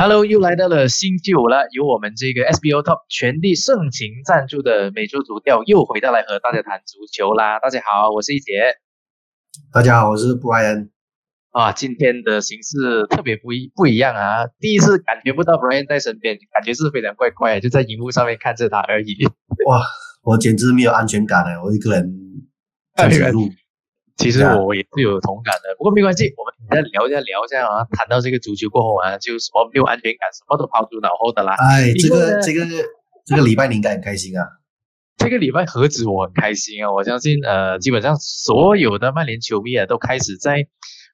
Hello，又来到了星期五了，由我们这个 SBO Top 全力盛情赞助的美洲足调又回到来和大家谈足球啦。大家好，我是一杰。大家好，我是 Brian。啊，今天的形式特别不一不一样啊！第一次感觉不到 Brian 在身边，感觉是非常怪怪，就在荧幕上面看着他而已。哇，我简直没有安全感了，我一个人在这录。其实我也是有同感的，不过没关系，我们再聊一下聊一下啊。谈到这个足球过后啊，就什么没有安全感，什么都抛诸脑后的啦。哎，这个这个这个礼拜你应该很开心啊。这个礼拜何止我很开心啊！我相信呃，基本上所有的曼联球迷啊，都开始在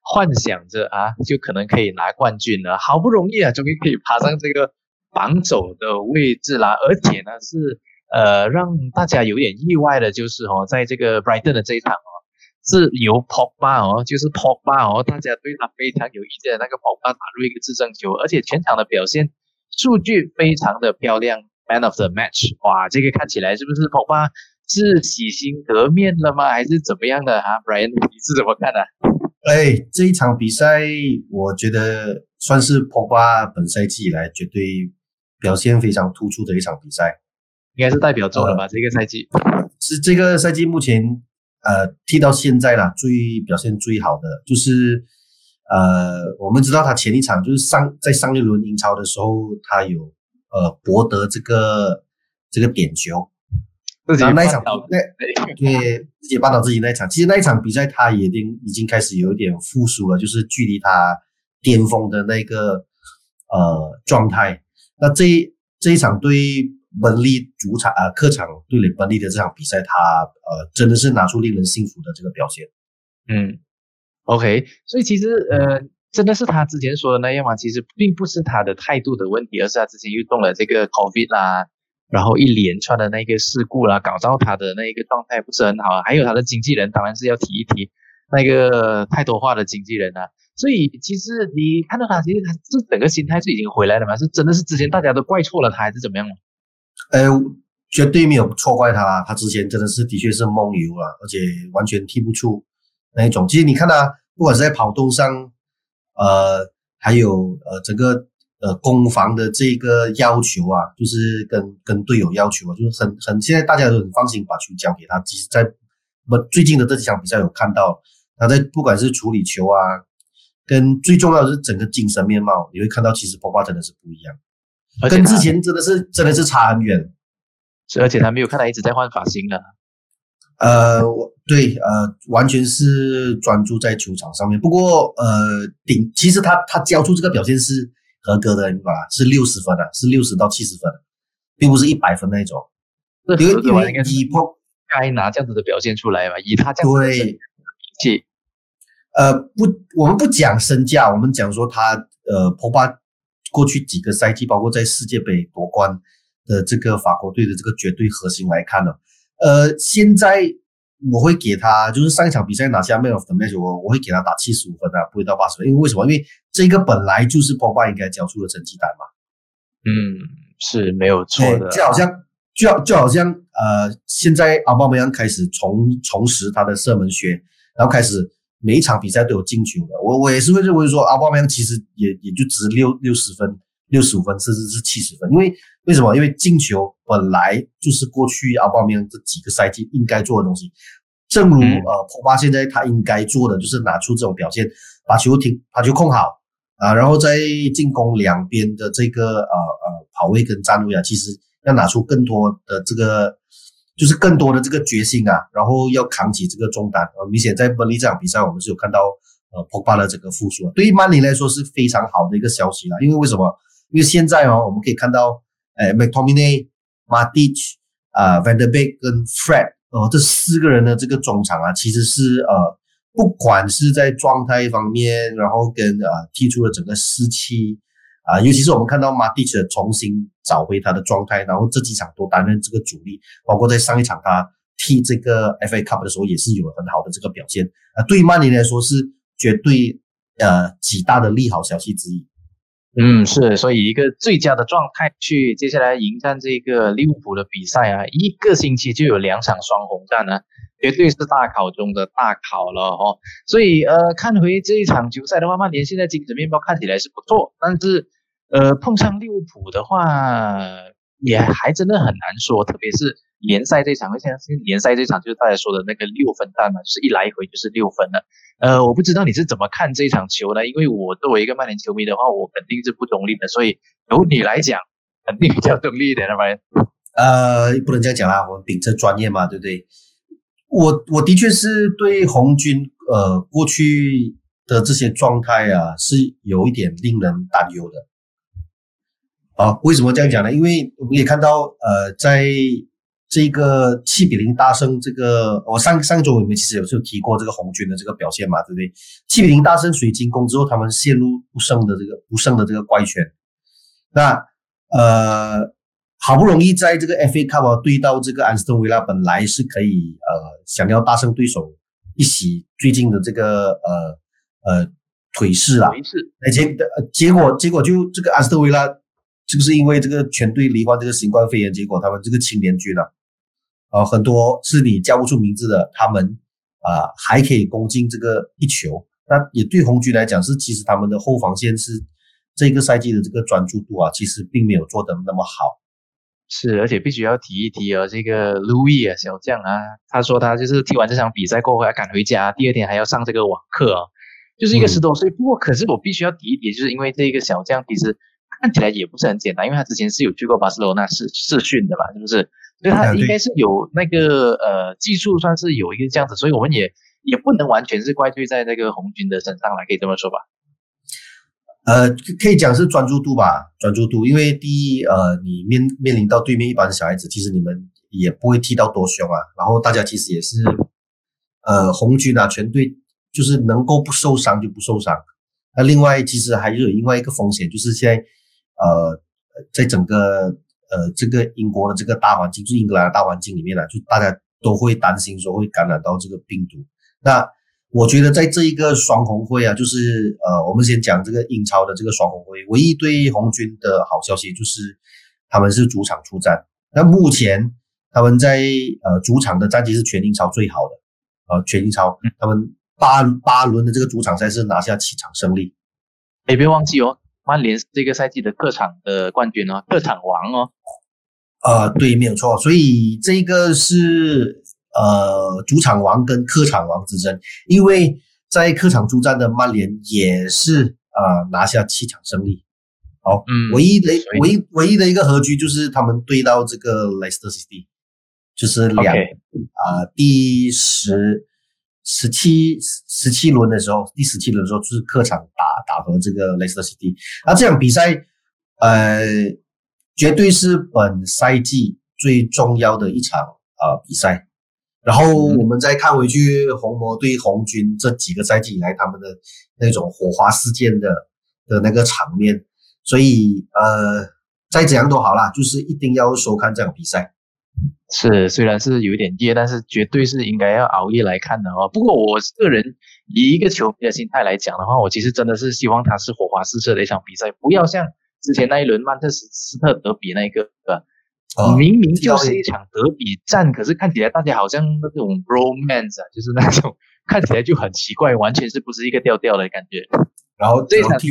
幻想着啊，就可能可以拿冠军了。好不容易啊，终于可以爬上这个榜首的位置啦。而且呢，是呃让大家有点意外的，就是哦，在这个 Brighton 的这一场哦。是由 Pogba 哦，就是 Pogba 哦，大家对他非常有意见的那个 Pogba 打入一个制胜球，而且全场的表现数据非常的漂亮，Man of the Match，哇，这个看起来是不是 Pogba 是洗心革面了吗？还是怎么样的啊？Brian，你是怎么看的？哎，这一场比赛我觉得算是 Pogba 本赛季以来绝对表现非常突出的一场比赛，应该是代表作了吧？这个赛季是这个赛季目前。呃，踢到现在了，最表现最好的就是，呃，我们知道他前一场就是上在上一轮英超的时候，他有呃博得这个这个点球，然后那一场那 对自己绊倒自己那一场，其实那一场比赛他已经已经开始有一点复苏了，就是距离他巅峰的那个呃状态。那这这一场对。本利主场啊，客场对垒本利的这场比赛，他呃真的是拿出令人信服的这个表现。嗯，OK，所以其实呃真的是他之前说的那样嘛，其实并不是他的态度的问题，而是他之前又动了这个 COVID 啦，然后一连串的那个事故啦，搞到他的那一个状态不是很好。还有他的经纪人，当然是要提一提那个太多话的经纪人啊。所以其实你看到他，其实他是整个心态是已经回来了嘛？是真的是之前大家都怪错了他，还是怎么样呃，绝对没有错怪他，他之前真的是的确是梦游了，而且完全踢不出那一种。其实你看他，不管是在跑动上，呃，还有呃整个呃攻防的这个要求啊，就是跟跟队友要求啊，就是很很现在大家都很放心把球交给他。其实，在我最近的这几场比赛有看到他在不管是处理球啊，跟最重要的是整个精神面貌，你会看到其实波巴真的是不一样。跟之前真的是真的是差很远，是而且他没有看他一直在换发型了。呃，对，呃，完全是专注在球场上面。不过，呃，顶其实他他交出这个表现是合格的，你吧？是六十分的，是六十到七十分，并不是一百分那一种。因为因为以破该拿这样子的表现出来嘛，以他这样子的脾气。呃，不，我们不讲身价，我们讲说他呃，破巴。过去几个赛季，包括在世界杯夺冠的这个法国队的这个绝对核心来看呢，呃，现在我会给他，就是上一场比赛拿下 Man of the Match，我我会给他打七十五分啊，不会到八十分，因为为什么？因为这个本来就是 Pogba 应该交出的成绩单嘛。嗯，是没有错的。就好像，就就好像，呃，现在阿巴梅扬开始重重拾他的射门学，然后开始。每一场比赛都有进球的，我我也是会认为说阿巴梅其实也也就值六六十分、六十五分，甚至是七十分。因为为什么？因为进球本来就是过去阿巴梅这几个赛季应该做的东西。正如呃，普巴现在他应该做的就是拿出这种表现，把球停，把球控好啊，然后在进攻两边的这个呃呃跑位跟站位啊，其实要拿出更多的这个。就是更多的这个决心啊，然后要扛起这个重担。呃，明显在本利这场比赛，我们是有看到呃普巴的这个复苏。对于曼联来说是非常好的一个消息啦，因为为什么？因为现在哦，我们可以看到，哎，McTominay、Matic、啊 Van der Beek 跟 Fred 哦，这四个人的这个中场啊，其实是呃，不管是在状态方面，然后跟呃踢出了整个士气。啊，尤其是我们看到马蒂奇重新找回他的状态，然后这几场都担任这个主力，包括在上一场他踢这个 FA Cup 的时候也是有很好的这个表现。啊，对曼联来说是绝对呃极大的利好消息之一。嗯，是，所以一个最佳的状态去接下来迎战这个利物浦的比赛啊，一个星期就有两场双红战呢。绝对是大考中的大考了哦。所以呃，看回这一场球赛的话，曼联现在精神面貌看起来是不错，但是呃，碰上利物浦的话，也还真的很难说，特别是联赛这场，现在联赛这场就是大家说的那个六分战嘛，是一来一回就是六分了。呃，我不知道你是怎么看这场球呢？因为我作为一个曼联球迷的话，我肯定是不中立的，所以由你来讲，肯定比较中立一点，的吧？呃，不能这样讲啦，我秉承专业嘛，对不对？我我的确是对红军呃过去的这些状态啊，是有一点令人担忧的。啊，为什么这样讲呢？因为我们也看到，呃，在这个七比零大胜，这个我上上周我们其实有就提过这个红军的这个表现嘛，对不对？七比零大胜水晶宫之后，他们陷入不胜的这个不胜的这个怪圈。那呃。好不容易在这个 FA Cup 对到这个安斯顿维拉，本来是可以呃想要大胜对手一洗最近的这个呃呃颓势啊，而结结果结果就这个安斯顿维拉是不是因为这个全队罹患这个新冠肺炎，结果他们这个青年军啊，呃很多是你叫不出名字的，他们啊还可以攻进这个一球，那也对红军来讲是其实他们的后防线是这个赛季的这个专注度啊，其实并没有做的那么好。是，而且必须要提一提哦，这个路易啊，小将啊，他说他就是踢完这场比赛过后要赶回家，第二天还要上这个网课哦，就是一个十多岁。不过，可是我必须要提一提，就是因为这个小将其实看起来也不是很简单，因为他之前是有去过巴塞罗那试试训的嘛，是不是？所以他应该是有那个呃技术，算是有一个这样子，所以我们也也不能完全是怪罪在那个红军的身上来，可以这么说吧。呃，可以讲是专注度吧，专注度。因为第一，呃，你面面临到对面一般的小孩子，其实你们也不会踢到多凶啊。然后大家其实也是，呃，红军啊，全队就是能够不受伤就不受伤。那另外，其实还有另外一个风险，就是现在，呃，在整个呃这个英国的这个大环境，就是英格兰的大环境里面呢，就大家都会担心说会感染到这个病毒。那我觉得在这一个双红会啊，就是呃，我们先讲这个英超的这个双红会，唯一对红军的好消息就是他们是主场出战。那目前他们在呃主场的战绩是全英超最好的，呃，全英超他们八八轮的这个主场赛事拿下七场胜利。哎，别忘记哦，曼联这个赛季的客场的冠军哦，客场王哦。呃，对，没有错。所以这个是。呃，主场王跟客场王之争，因为在客场出战的曼联也是啊拿下七场胜利，好，嗯，唯一的唯一唯一的一个和局就是他们对到这个莱斯特 City，就是两啊第十十七十七轮的时候，第十七轮的时候就是客场打打和这个雷斯特 City，那这场比赛呃绝对是本赛季最重要的一场啊比赛。然后我们再看回去红魔对红军这几个赛季以来他们的那种火花事件的的那个场面，所以呃再怎样都好啦，就是一定要收看这场比赛。是，虽然是有一点夜，但是绝对是应该要熬夜来看的哦。不过我个人以一个球迷的心态来讲的话，我其实真的是希望它是火花四射的一场比赛，不要像之前那一轮曼彻斯特德比那个。明明就是一场德比战，可是看起来大家好像那种 romance 啊，就是那种看起来就很奇怪，完全是不是一个调调的感觉。然后这场踢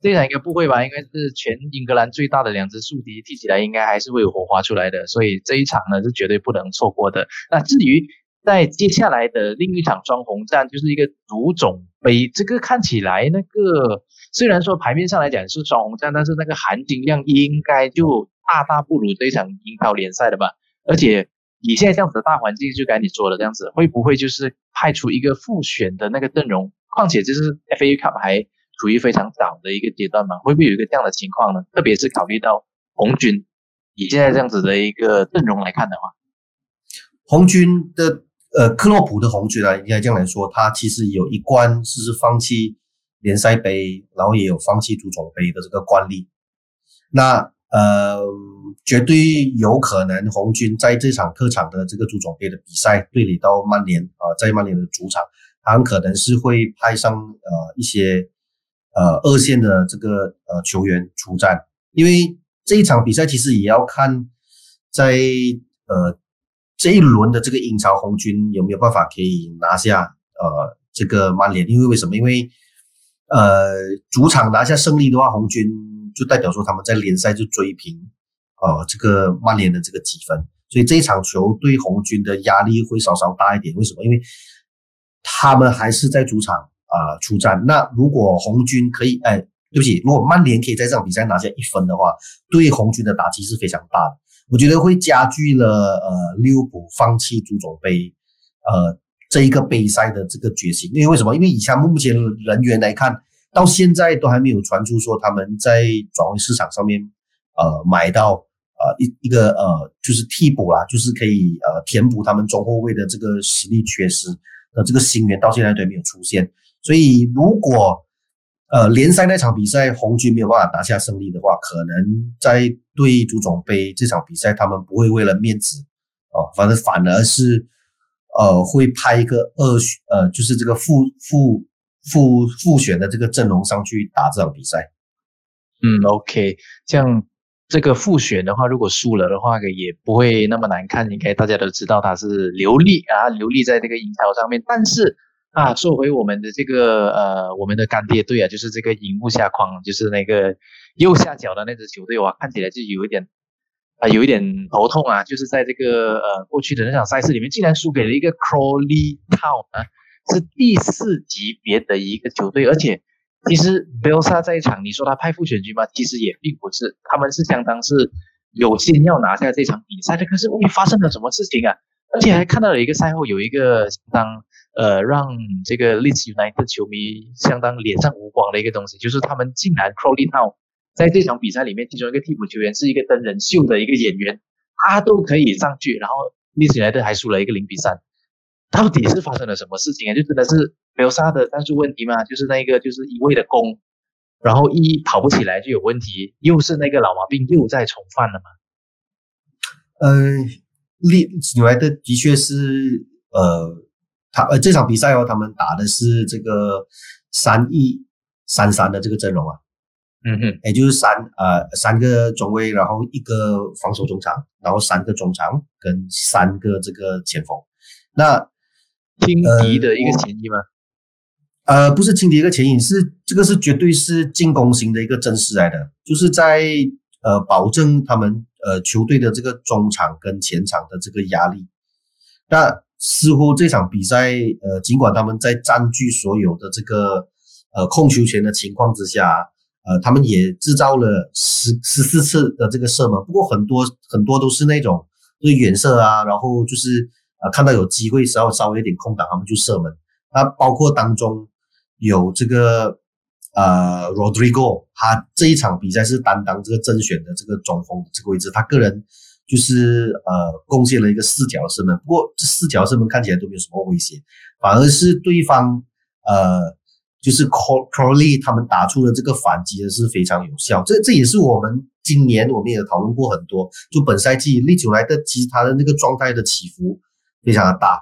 这场应该不会吧？应该是全英格兰最大的两只宿敌，踢起来应该还是会有火花出来的。所以这一场呢是绝对不能错过的。那至于在接下来的另一场双红战，就是一个足总杯，这个看起来那个虽然说牌面上来讲是双红战，但是那个含金量应该就。大大不如这场英超联赛的吧，而且以现在这样子的大环境，就该你说的这样子，会不会就是派出一个复选的那个阵容？况且这是 FA Cup 还处于非常早的一个阶段嘛，会不会有一个这样的情况呢？特别是考虑到红军以现在这样子的一个阵容来看的话，红军的呃克洛普的红军啊，应该这样来说，他其实有一关是放弃联赛杯，然后也有放弃足总杯的这个惯例，那。呃，绝对有可能红军在这场客场的这个足总杯的比赛对垒到曼联啊，在曼联的主场，很可能是会派上呃一些呃二线的这个呃球员出战，因为这一场比赛其实也要看在呃这一轮的这个英超红军有没有办法可以拿下呃这个曼联，因为为什么？因为呃主场拿下胜利的话，红军就代表说他们在联赛就追平呃这个曼联的这个积分，所以这一场球对红军的压力会稍稍大一点。为什么？因为他们还是在主场啊出战。那如果红军可以，哎，对不起，如果曼联可以在这场比赛拿下一分的话，对红军的打击是非常大的。我觉得会加剧了呃利物浦放弃足总杯呃这一个杯赛的这个决心。因为为什么？因为以下目前人员来看，到现在都还没有传出说他们在转会市场上面呃买到呃一一个呃就是替补啦，就是可以呃填补他们中后卫的这个实力缺失的这个新援，到现在都没有出现。所以如果呃，联赛那场比赛，红军没有办法拿下胜利的话，可能在对足总杯这场比赛，他们不会为了面子哦，反正反而是呃会派一个二选呃，就是这个复复复复选的这个阵容上去打这场比赛。嗯，OK，像这个复选的话，如果输了的话，也不会那么难看。应该大家都知道他是流利啊，流利在这个英超上面，但是。啊，说回我们的这个呃，我们的干爹队啊，就是这个荧幕下框，就是那个右下角的那支球队哇，看起来就有一点啊，有一点头痛啊，就是在这个呃过去的那场赛事里面，竟然输给了一个 Crawley Town 啊，是第四级别的一个球队，而且其实 b e l s a 在一场，你说他派副选军吗？其实也并不是，他们是相当是有心要拿下这场比赛的，可是发生了什么事情啊？而且还看到了一个赛后有一个相当。呃，让这个 Leeds United 球迷相当脸上无光的一个东西，就是他们竟然 Crawley Town 在这场比赛里面，其中一个替补球员是一个真人秀的一个演员，他都可以上去，然后 Leeds United 还输了一个零比三，到底是发生了什么事情啊？就真的是没有杀的战术问题吗？就是那个就是一味的攻，然后一跑不起来就有问题，又是那个老毛病又在重犯了吗？嗯，Leeds United 的确是呃。他呃这场比赛哦，他们打的是这个三一三三的这个阵容啊，嗯哼，也就是三呃三个中卫，然后一个防守中场，然后三个中场跟三个这个前锋。那轻敌的一个前翼吗？呃，不是轻敌一个前翼，是这个是绝对是进攻型的一个阵势来的，就是在呃保证他们呃球队的这个中场跟前场的这个压力。那似乎这场比赛，呃，尽管他们在占据所有的这个呃控球权的情况之下，呃，他们也制造了十十四次的这个射门，不过很多很多都是那种就是远射啊，然后就是呃看到有机会稍微稍微有点空档，他们就射门。那包括当中有这个呃 Rodrigo，他这一场比赛是担当这个正选的这个中锋这个位置，他个人。就是呃贡献了一个四角射门，不过这四角射门看起来都没有什么威胁，反而是对方呃就是 Crowley 他们打出的这个反击呢是非常有效。这这也是我们今年我们也讨论过很多，就本赛季利久来的其实他的那个状态的起伏非常的大。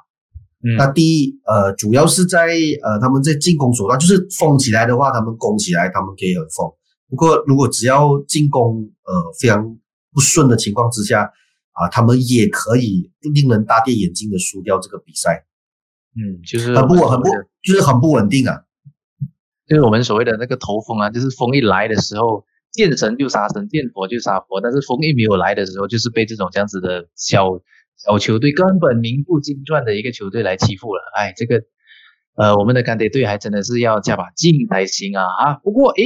那第一呃主要是在呃他们在进攻手段，就是封起来的话，他们攻起来他们可以很封。不过如果只要进攻呃非常。不顺的情况之下，啊，他们也可以令人大跌眼镜的输掉这个比赛。嗯，就是很不稳，很不，就是很不稳定啊。就是我们所谓的那个头风啊，就是风一来的时候，见神就杀神，见佛就杀佛。但是风一没有来的时候，就是被这种这样子的小小球队，根本名不经传的一个球队来欺负了。哎，这个呃，我们的干爹队还真的是要加把劲才行啊啊！不过诶，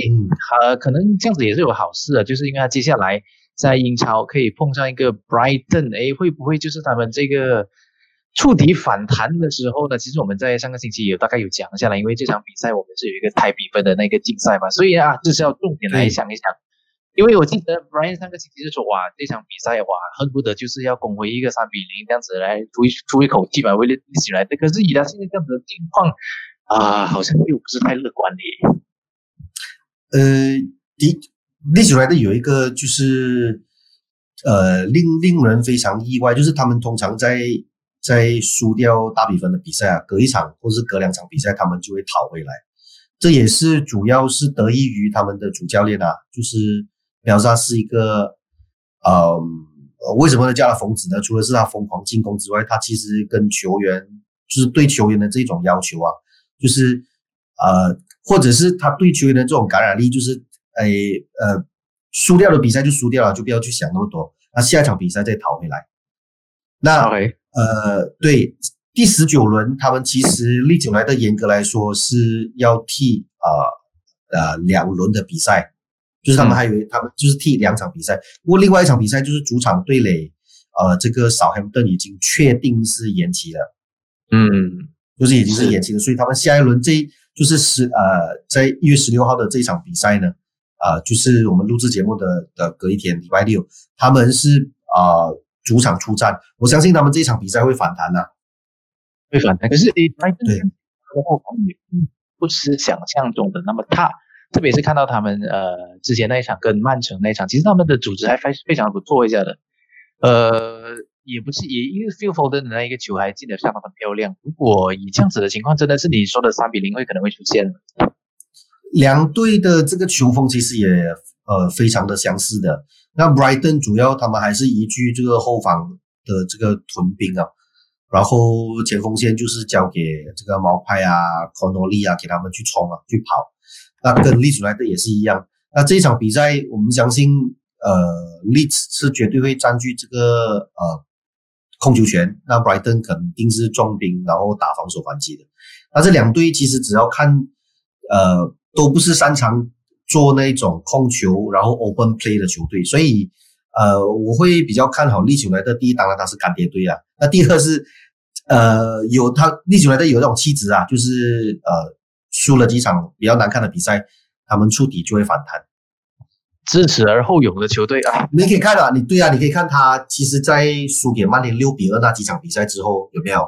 呃，可能这样子也是有好事啊，就是因为他接下来。在英超可以碰上一个 Brighton，哎，会不会就是他们这个触底反弹的时候呢？其实我们在上个星期有大概有讲下来，因为这场比赛我们是有一个太比分的那个竞赛嘛，所以啊，这是要重点来想一想。因为我记得 Brighton 上个星期是说，哇，这场比赛哇，恨不得就是要攻回一个三比零这样子来出一出一口气吧，为了起来的。可是以他现在这样子的境况啊，好像又不是太乐观的。呃，第。历史来的有一个就是，呃，令令人非常意外，就是他们通常在在输掉大比分的比赛啊，隔一场或是隔两场比赛，他们就会讨回来。这也是主要是得益于他们的主教练啊，就是表萨是一个，呃，为什么呢叫他疯子呢？除了是他疯狂进攻之外，他其实跟球员就是对球员的这种要求啊，就是呃。或者是他对球员的这种感染力，就是诶呃输掉的比赛就输掉了，就不要去想那么多，那下一场比赛再讨回来。那呃，对，第十九轮他们其实历久来的严格来说是要踢呃呃两轮的比赛，就是他们还以为他们就是踢两场比赛，不过另外一场比赛就是主场对垒，呃，这个少汉顿已经确定是延期了。嗯，就是已经是延期了，所以他们下一轮这就是十呃，在一月十六号的这一场比赛呢，啊，就是我们录制节目的的隔一天，礼拜六，他们是啊主场出战，我相信他们这场比赛会反弹的，会反弹。可是对的后防也不是想象中的那么差，特别是看到他们呃之前那一场跟曼城那一场，其实他们的组织还非非常不错一下的，呃。也不是，也因为 Phil Foden 的那一个球还进得相当很漂亮。如果以这样子的情况，真的是你说的三比零会可能会出现。两队的这个球风其实也呃非常的相似的。那 Brighton 主要他们还是依据这个后防的这个屯兵啊，然后前锋线就是交给这个毛派啊、c o n o l y 啊，给他们去冲啊、去跑。那跟利兹来的也是一样。那这一场比赛，我们相信呃利兹是绝对会占据这个呃。控球权，那 Brighton 肯定是重兵，然后打防守反击的。那这两队其实只要看，呃，都不是擅长做那种控球，然后 open play 的球队，所以，呃，我会比较看好利球来的。第一，当然他是干爹队啊。那第二是，呃，有他利球来的有那种气质啊，就是呃，输了几场比较难看的比赛，他们触底就会反弹。知耻而后勇的球队啊！你可以看啊，你对啊，你可以看他，其实，在输给曼联六比二那几场比赛之后，有没有？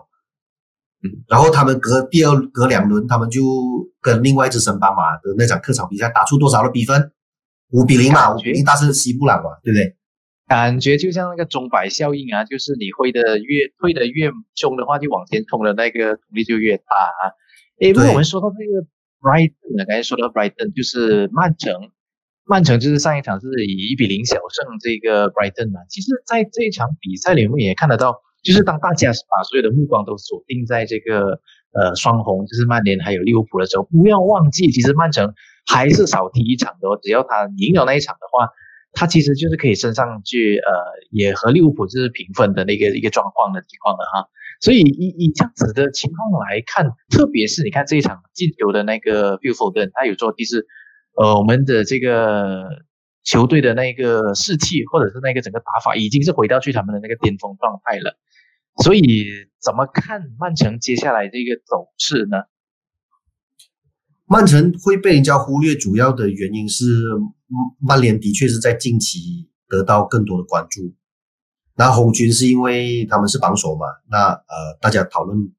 嗯，然后他们隔第二隔两轮，他们就跟另外一支升班马的那场客场比赛打出多少的比分？五比零嘛，五比零大胜西布朗嘛，对不对？感觉就像那个钟摆效应啊，就是你挥的越挥的越凶的话，就往前冲的那个阻力就越大啊。诶，不过我们说到这个 Brighton，刚才说到 Brighton 就是曼城。曼城就是上一场是以一比零小胜这个 Brighton 嘛，其实在这一场比赛里面也看得到，就是当大家把所有的目光都锁定在这个呃双红，就是曼联还有利物浦的时候，不要忘记，其实曼城还是少踢一场的哦，只要他赢了那一场的话，他其实就是可以升上去，呃，也和利物浦就是平分的那个一个状况的情况的哈。所以以以这样子的情况来看，特别是你看这一场进球的那个 b i l f o r d 他有做第四。呃，我们的这个球队的那个士气，或者是那个整个打法，已经是回到去他们的那个巅峰状态了。所以，怎么看曼城接下来这个走势呢？曼城会被人家忽略，主要的原因是曼联的确是在近期得到更多的关注。那红军是因为他们是榜首嘛？那呃，大家讨论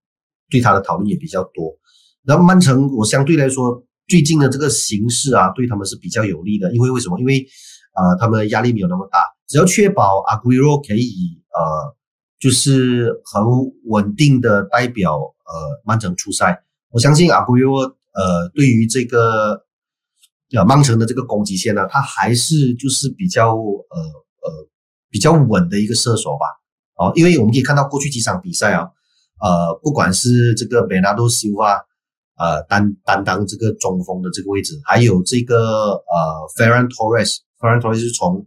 对他的讨论也比较多。然后曼城，我相对来说。最近的这个形势啊，对他们是比较有利的，因为为什么？因为啊，他们压力没有那么大，只要确保阿圭罗可以呃，就是很稳定的代表呃曼城出赛，我相信阿圭罗呃，对于这个呃曼城的这个攻击线呢，他还是就是比较呃呃比较稳的一个射手吧。哦，因为我们可以看到过去几场比赛啊，呃，不管是这个贝纳多西瓦。呃，担担当这个中锋的这个位置，还有这个呃，Ferran Torres Torres 是从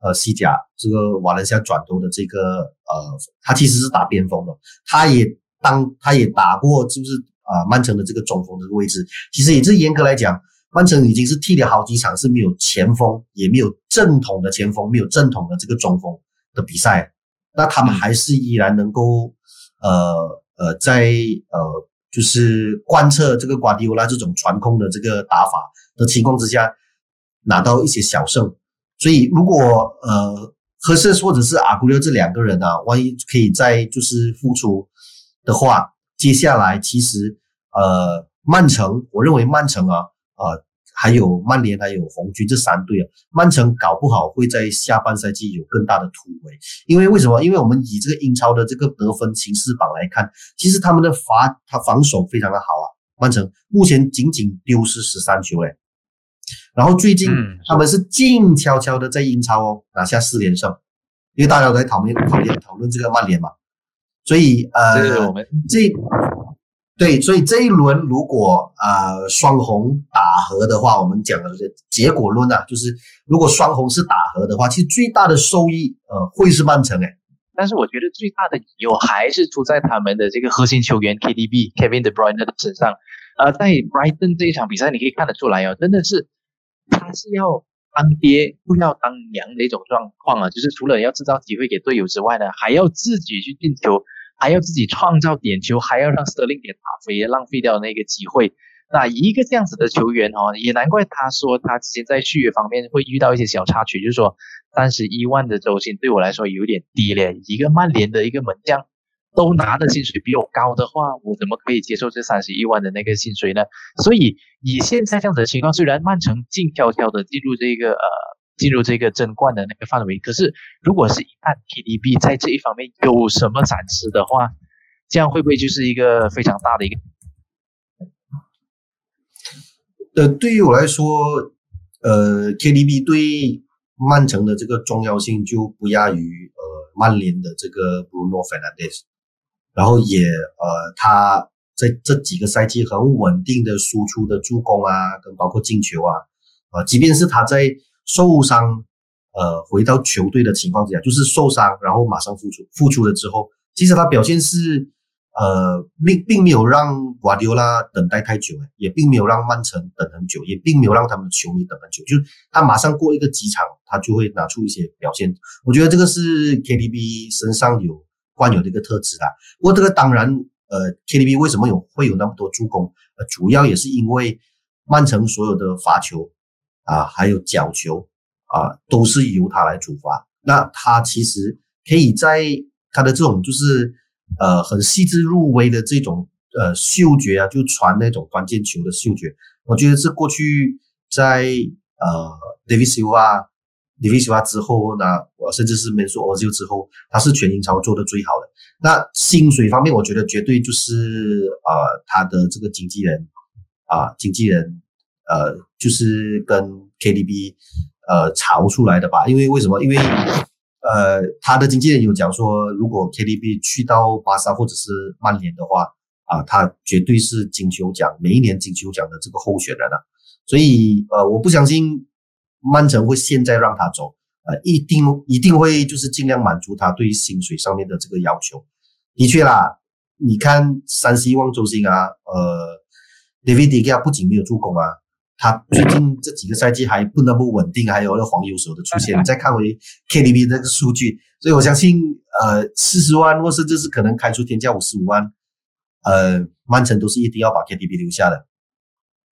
呃西甲这个瓦伦西亚转投的这个呃，他其实是打边锋的，他也当他也打过，是不是啊？曼城的这个中锋这个位置，其实也是严格来讲，曼城已经是踢了好几场是没有前锋，也没有正统的前锋，没有正统的这个中锋的比赛，那他们还是依然能够呃呃在呃。就是贯彻这个瓜迪奥拉这种传控的这个打法的情况之下，拿到一些小胜。所以如果呃赫瑟或者是阿古略这两个人啊，万一可以再就是复出的话，接下来其实呃曼城，我认为曼城啊啊。还有曼联，还有红军这三队啊，曼城搞不好会在下半赛季有更大的突围。因为为什么？因为我们以这个英超的这个得分形势榜来看，其实他们的罚他防守非常的好啊。曼城目前仅仅丢失十三球诶，然后最近他们是静悄悄的在英超哦拿下四连胜，因为大家都在讨论讨论讨论这个曼联嘛，所以呃，这对，所以这一轮如果呃双红打和的话，我们讲的这个结果论啊，就是如果双红是打和的话，其实最大的收益呃会是曼城诶。但是我觉得最大的隐忧还是出在他们的这个核心球员 KDB Kevin De Bruyne 的身上。呃，在 Brighton 这一场比赛，你可以看得出来哦，真的是他是要当爹不要当娘的一种状况啊，就是除了要制造机会给队友之外呢，还要自己去进球，还要自己创造点球，还要让 Sterling 点打飞，浪费掉那个机会。那一个这样子的球员哦，也难怪他说他之前在续约方面会遇到一些小插曲，就是说三十一万的周薪对我来说有点低了。一个曼联的一个门将都拿的薪水比我高的话，我怎么可以接受这三十一万的那个薪水呢？所以以现在这样子的情况，虽然曼城静悄悄的进入这个呃进入这个争冠的那个范围，可是如果是一旦 KDB 在这一方面有什么闪失的话，这样会不会就是一个非常大的一个？呃，对于我来说，呃，KDB 对曼城的这个重要性就不亚于呃曼联的这个 Bruno Fernandes，然后也呃他在这几个赛季很稳定的输出的助攻啊，跟包括进球啊，呃，即便是他在受伤呃回到球队的情况之下，就是受伤然后马上复出复出了之后，其实他表现是。呃，并并没有让瓜迪奥拉等待太久，也并没有让曼城等很久，也并没有让他们的球迷等很久，就他马上过一个几场，他就会拿出一些表现。我觉得这个是 KDB 身上有惯有的一个特质啦。不过这个当然，呃，KDB 为什么有会有那么多助攻？呃，主要也是因为曼城所有的罚球啊，还有角球啊，都是由他来主罚。那他其实可以在他的这种就是。呃，很细致入微的这种呃嗅觉啊，就传那种关键球的嗅觉，我觉得是过去在呃 David Silva、里维斯瓦之后呢，我甚至是 m a n s o Ozil 之后，他是全英超做的最好的。那薪水方面，我觉得绝对就是呃他的这个经纪人啊，经纪人呃就是跟 KDB 呃炒出来的吧？因为为什么？因为呃，他的经纪人有讲说，如果 KDB 去到巴萨或者是曼联的话，啊，他绝对是金球奖每一年金球奖的这个候选人啊。所以，呃，我不相信曼城会现在让他走，呃，一定一定会就是尽量满足他对于薪水上面的这个要求。的确啦，你看三十一万周星啊，呃，David De Gea 不仅没有助攻啊。他最近这几个赛季还不那么稳定，还有那黄油手的出现。你再看回 KDB 那个数据，所以我相信，呃，四十万或甚至是可能开出天价五十五万，呃，曼城都是一定要把 KDB 留下的。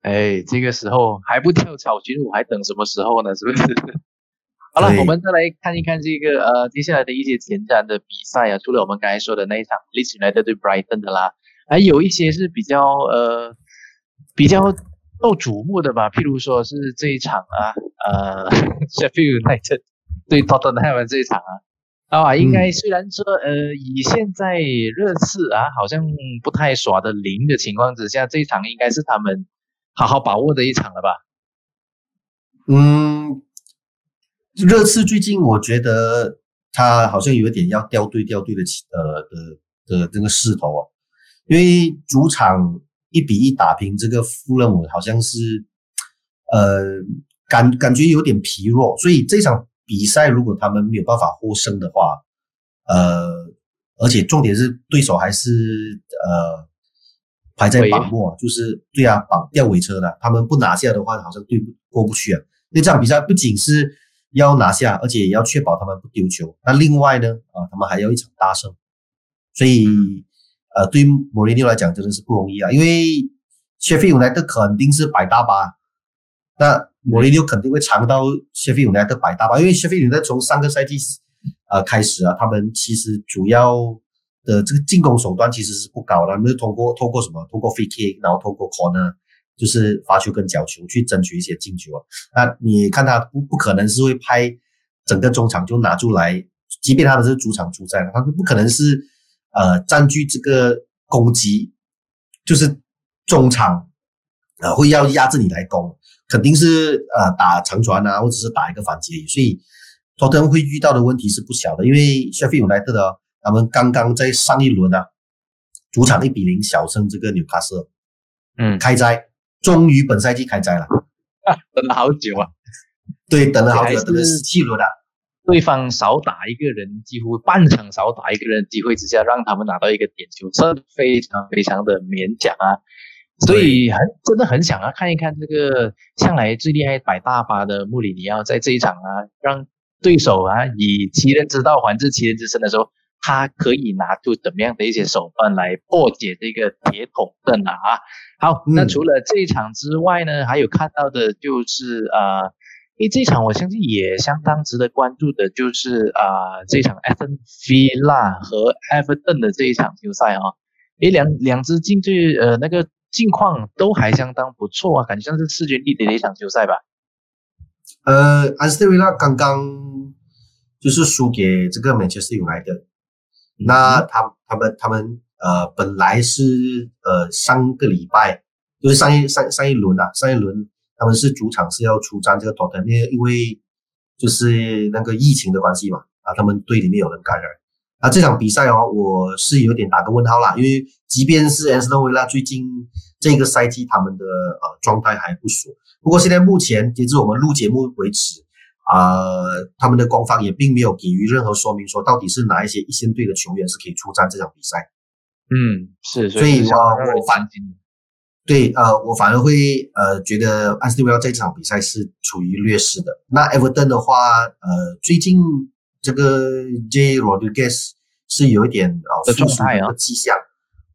哎，这个时候还不跳草群舞，还等什么时候呢？是不是？好了，我们再来看一看这个呃接下来的一些前瞻的比赛啊。除了我们刚才说的那一场 Leeds United 对 Brighton 的啦，还有一些是比较呃比较。受瞩目的吧，譬如说是这一场啊，呃，Sheffield United 对 Tottenham 这一场啊，啊，应该虽然说呃，以现在热刺啊好像不太耍的灵的情况之下，这一场应该是他们好好把握的一场了吧？嗯，热刺最近我觉得他好像有点要掉队掉队的呃的的这个势头啊，因为主场。一比一打平这个富勒姆，好像是，呃，感感觉有点疲弱，所以这场比赛如果他们没有办法获胜的话，呃，而且重点是对手还是呃排在榜末，就是对啊，榜吊尾车的，他们不拿下的话，好像对不过不去啊。那这场比赛不仅是要拿下，而且也要确保他们不丢球。那另外呢，啊，他们还要一场大胜，所以。呃，对于莫雷尼来讲真的是不容易啊，因为谢菲永莱特肯定是摆大巴，那莫雷尼肯定会尝到谢菲永来的摆大巴，因为谢菲永来从上个赛季呃开始啊，他们其实主要的这个进攻手段其实是不高的，他们是通过通过什么？通过 free kick，然后通过 corner，就是发球跟角球去争取一些进球啊。那你看他不不可能是会拍整个中场就拿出来，即便他们是主场出战，他们不可能是。呃，占据这个攻击，就是中场，呃，会要压制你来攻，肯定是呃打长传啊，或者是打一个反击。所以托特会遇到的问题是不小的，因为谢菲永莱特的他们刚刚在上一轮啊，主场一比零小胜这个纽卡斯尔，嗯，开斋，终于本赛季开斋了，等了好久啊，对，等了好久，等了十七轮了。对方少打一个人，几乎半场少打一个人的机会之下，让他们拿到一个点球，这非常非常的勉强啊。所以很真的很想要看一看这个向来最厉害摆大巴的穆里尼奥在这一场啊，让对手啊以其人之道还治其人之身的时候，他可以拿出怎么样的一些手段来破解这个铁桶阵啊啊！好，那嗯除了这一场之外呢，还有看到的就是呃，因为这一场我相信也相当值得关注的，就是啊、呃、这场 Aston Villa 和 Everton 的这一场球赛啊，诶两两支竞队呃那个近况都还相当不错啊，感觉像是势均力敌的一场球赛吧。呃，安斯特维拉刚刚就是输给这个曼彻斯特 United，那他他们他们呃本来是呃上个礼拜就是上一上上一轮啊，上一轮他们是主场是要出战这个托特因为因为就是那个疫情的关系嘛，啊，他们队里面有人感染。啊，这场比赛哦，我是有点打个问号啦，因为即便是安斯顿维拉最近这个赛季他们的呃状态还不俗，不过现在目前截至我们录节目为止，啊、他们的官方也并没有给予任何说明，说到底是哪一些一线队的球员是可以出战这场比赛。嗯，是，所以我我反对，呃，我反而会呃觉得安斯顿维拉这场比赛是处于劣势的。那 Everton 的话，呃，最近这个 J Rodriguez 是有一点呃的复苏的迹象，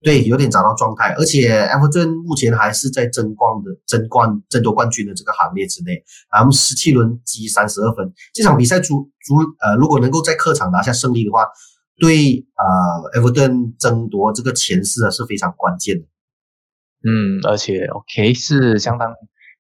对，有点找到状态，而且埃弗顿目前还是在争冠的争冠争夺冠军的这个行列之内，他们十七轮积三十二分，这场比赛主主呃如果能够在客场拿下胜利的话，对呃埃弗顿争夺这个前四啊是非常关键的。嗯，而且 OK 是相当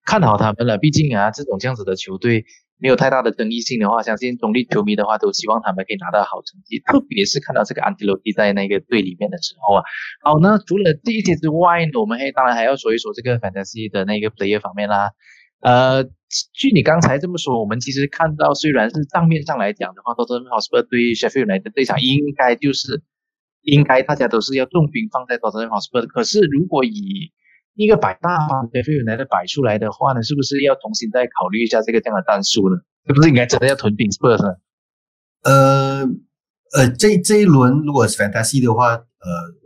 看好他们了。毕竟啊，这种这样子的球队没有太大的争议性的话，相信中立球迷的话都希望他们可以拿到好成绩。特别是看到这个安迪洛蒂在那个队里面的时候啊。好，那除了这一些之外呢，我们还当然还要说一说这个 Fantasy 的那个 player 方面啦。呃，据你刚才这么说，我们其实看到，虽然是账面上来讲的话，Tottenham Hotspur 对 Sheffield United 这场应该就是应该大家都是要重兵放在 Tottenham Hotspur。可是如果以一个百大方 Sheffield United 摆出来的话呢，是不是要重新再考虑一下这个这样的战术呢？是不是应该真的要囤兵 Spurs？呃呃，这这一轮如果是 Fantasy 的话，呃，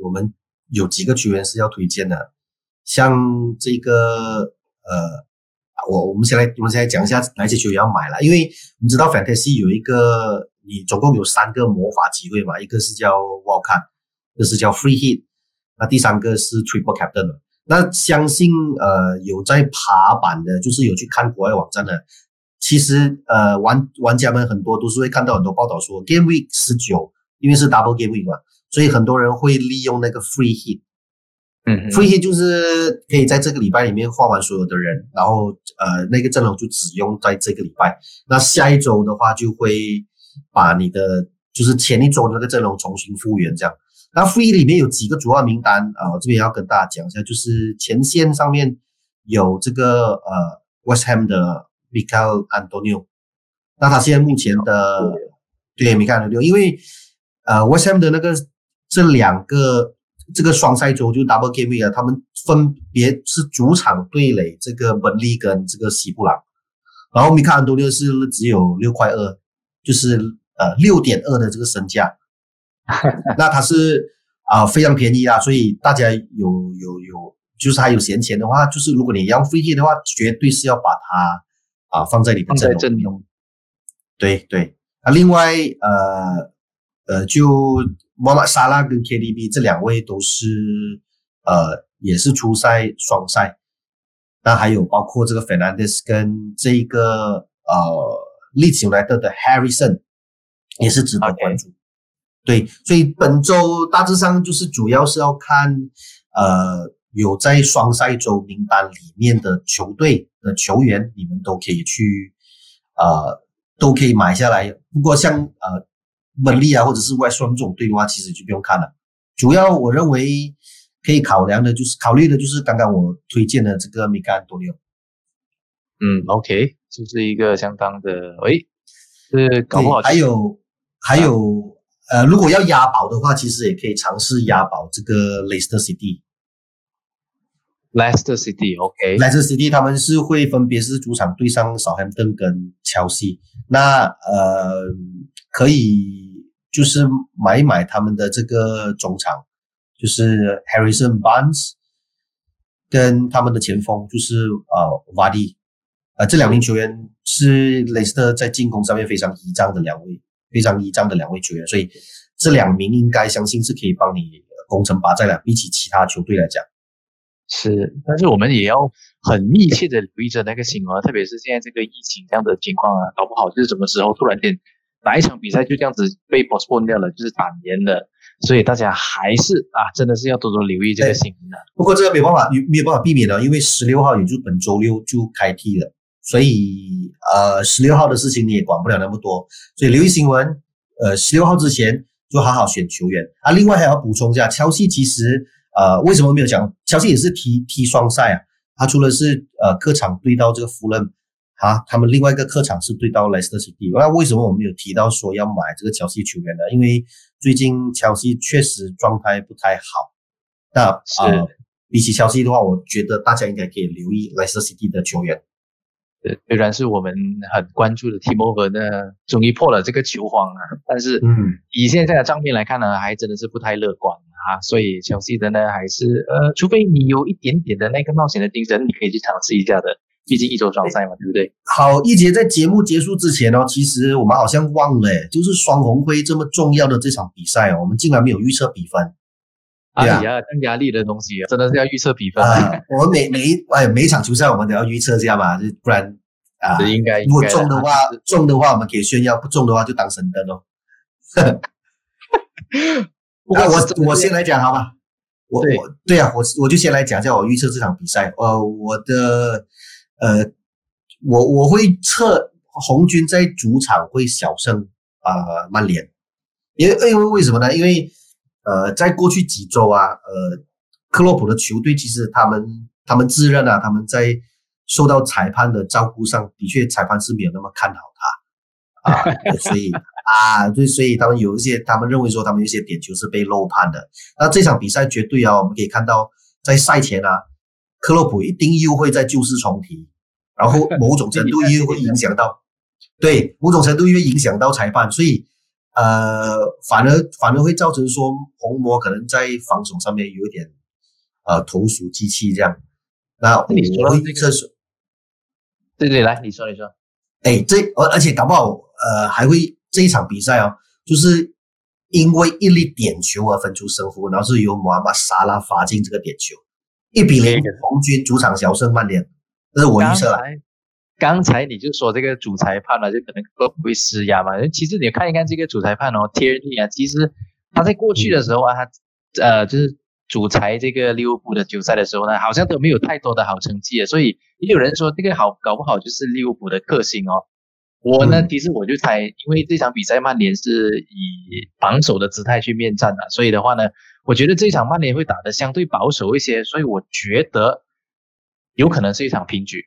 我们有几个球员是要推荐的，像这个呃，我我们先来我们先来讲一下哪些球员要买了，因为我们知道 Fantasy 有一个你总共有三个魔法机会嘛，一个是叫 Wildcard，一个是叫 Free Hit，那第三个是 Triple Captain。那相信呃有在爬板的，就是有去看国外网站的，其实呃玩玩家们很多都是会看到很多报道说 Game Week 十九，因为是 Double Game Week 嘛，所以很多人会利用那个 Free Hit。嗯 Free Hit 就是可以在这个礼拜里面换完所有的人，然后呃那个阵容就只用在这个礼拜。那下一周的话就会把你的就是前一周的那个阵容重新复原这样。那 Free 里面有几个主要名单啊、我这边要跟大家讲一下，就是前线上面有这个呃 West Ham 的 Michael Antonio，那他现在目前的对 Michael Antonio，因为呃 West Ham 的那个这两个这个双赛周就 Double Game Week 啊，他们分别是主场对垒这个本利跟这个西布朗，然后 Michael Antonio 是只有六块二，就是呃六点二的这个身价。那它是啊、非常便宜啊，所以大家有有有，就是还有闲钱的话，就是如果你要 free hit 的话，绝对是要把它啊、放在你的阵容。阵容。对对，啊，另外呃呃，就莫马沙拉跟 KDB 这两位都是呃也是初赛双赛，那还有包括这个 Fernandez 跟这个呃利兹来的的 Harrison 也是值得关注。对，所以本周大致上就是主要是要看呃有在双赛周名单里面的球队的球员，你们都可以去呃都可以买下来。不过像呃本利啊或者是外双这种队的话，其实就不用看了。主要我认为可以考量的就是考虑的就是刚刚我推荐的这个米干多利奥。嗯，OK，就是一个相当的，诶，是搞不好对还有还有呃，如果要押宝的话，其实也可以尝试押宝这个 Leicester City。Leicester City，OK，、Leicester City 他们是会分别是主场对上少 m 顿跟乔西，那呃可以就是买一买他们的这个中场，就是 Harrison Barnes 跟他们的前锋就是呃 Vardy，呃这两名球员是雷斯特在进攻上面非常倚仗的两位非常依仗的两位球员，所以这两名应该相信是可以帮你攻城拔寨的，比起其他球队来讲。是，但是我们也要很密切的留意着那个新闻，特别是现在这个疫情这样的情况啊，搞不好就是什么时候突然间哪一场比赛就这样子被 postpone 掉了，就是打延了，所以大家还是啊，真的是要多多留意这个新闻的。不过这个没办法，没有办法避免的，因为十六号也就本周六就开踢了，所以呃，十六号的事情你也管不了那么多，所以留意新闻。呃，十六号之前就好好选球员啊。另外还要补充一下，切尔西其实呃为什么没有讲？切尔西也是踢踢双赛啊，他除了是呃客场对到这个弗伦，啊，他们另外一个客场是对到莱斯特城。那为什么我们有提到说要买这个乔西球员呢？因为最近乔西确实状态不太好。那呃，比起乔西的话，我觉得大家应该可以留意莱斯特 City 的球员。对，虽然是我们很关注的 Team Over 呢，终于破了这个球荒啊，但是嗯，以现在的账面来看呢，还真的是不太乐观啊。所以切尔西的呢，还是呃，除非你有一点点的那个冒险的精神，你可以去尝试一下的。毕竟一周双赛嘛，对不对？好，一杰在节目结束之前哦，其实我们好像忘了，就是双红会这么重要的这场比赛哦，我们竟然没有预测比分。哎呀，更压力的东西，真的是要预测比分啊！我们每每哎每一场球赛我们都要预测一下嘛，不然啊，应该如果中的话，中的话我们可以炫耀，不中的话就当神灯哦。不过我我先来讲好吧，我我对啊，我我就先来讲一下我预测这场比赛。呃，我的呃，我我会测红军在主场会小胜啊曼联，因为因为为什么呢？因为呃，在过去几周啊，呃，克洛普的球队其实他们他们自认啊，他们在受到裁判的照顾上的确裁判是没有那么看好他 啊，所以啊，对，所以他们有一些他们认为说他们有一些点球是被漏判的。那这场比赛绝对啊，我们可以看到在赛前啊，克洛普一定又会在旧事重提，然后某种程度又会影响到，对，某种程度又会影响到裁判，所以。呃，反而反而会造成说红魔可能在防守上面有一点呃投鼠忌器这样。那你说会这是，对对，来你说你说，哎，这而而且搞不好呃还会这一场比赛哦，就是因为一粒点球而分出胜负，然后是由姆哈马沙拉罚进这个点球，一比零，红军主场小胜曼联，这是我预测了。刚才你就说这个主裁判呢，就可能会不会施压嘛？其实你看一看这个主裁判哦，贴尼啊，其实他在过去的时候啊，他呃就是主裁这个利物浦的球赛的时候呢，好像都没有太多的好成绩，所以也有人说这个好搞不好就是利物浦的克星哦。我呢，其实我就猜，因为这场比赛曼联是以防守的姿态去面战的，所以的话呢，我觉得这场曼联会打得相对保守一些，所以我觉得有可能是一场平局。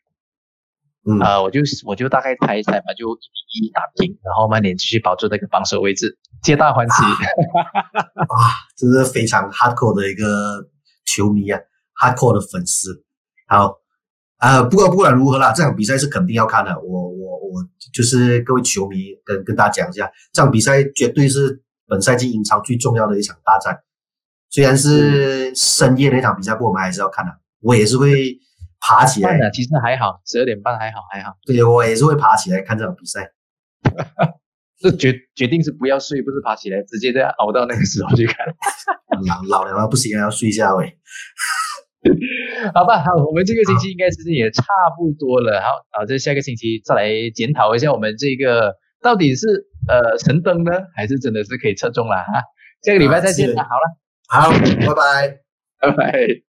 嗯，呃，我就我就大概猜一猜吧，就一比一打平，然后曼联继续保住那个榜首位置，皆大欢喜。啊，这是非常 hardcore 的一个球迷啊，hardcore 的粉丝。好，啊，不过不管如何啦，这场比赛是肯定要看的。我我我就是各位球迷跟跟大家讲一下，这场比赛绝对是本赛季英超最重要的一场大战。虽然是深夜的一场比赛，不过我们还是要看的。我也是会。爬起来，其实还好，十二点半还好，还好。对，我也是会爬起来看这场比赛。这决决定是不要睡，不是爬起来，直接在熬到那个时候去看。老老了不行，要睡一下喂。好吧，好，我们这个星期应该时间也差不多了。好，好，这下个星期再来检讨一下我们这个到底是呃神灯呢，还是真的是可以测中了哈？下个礼拜再见了。好了，好，拜拜，拜拜。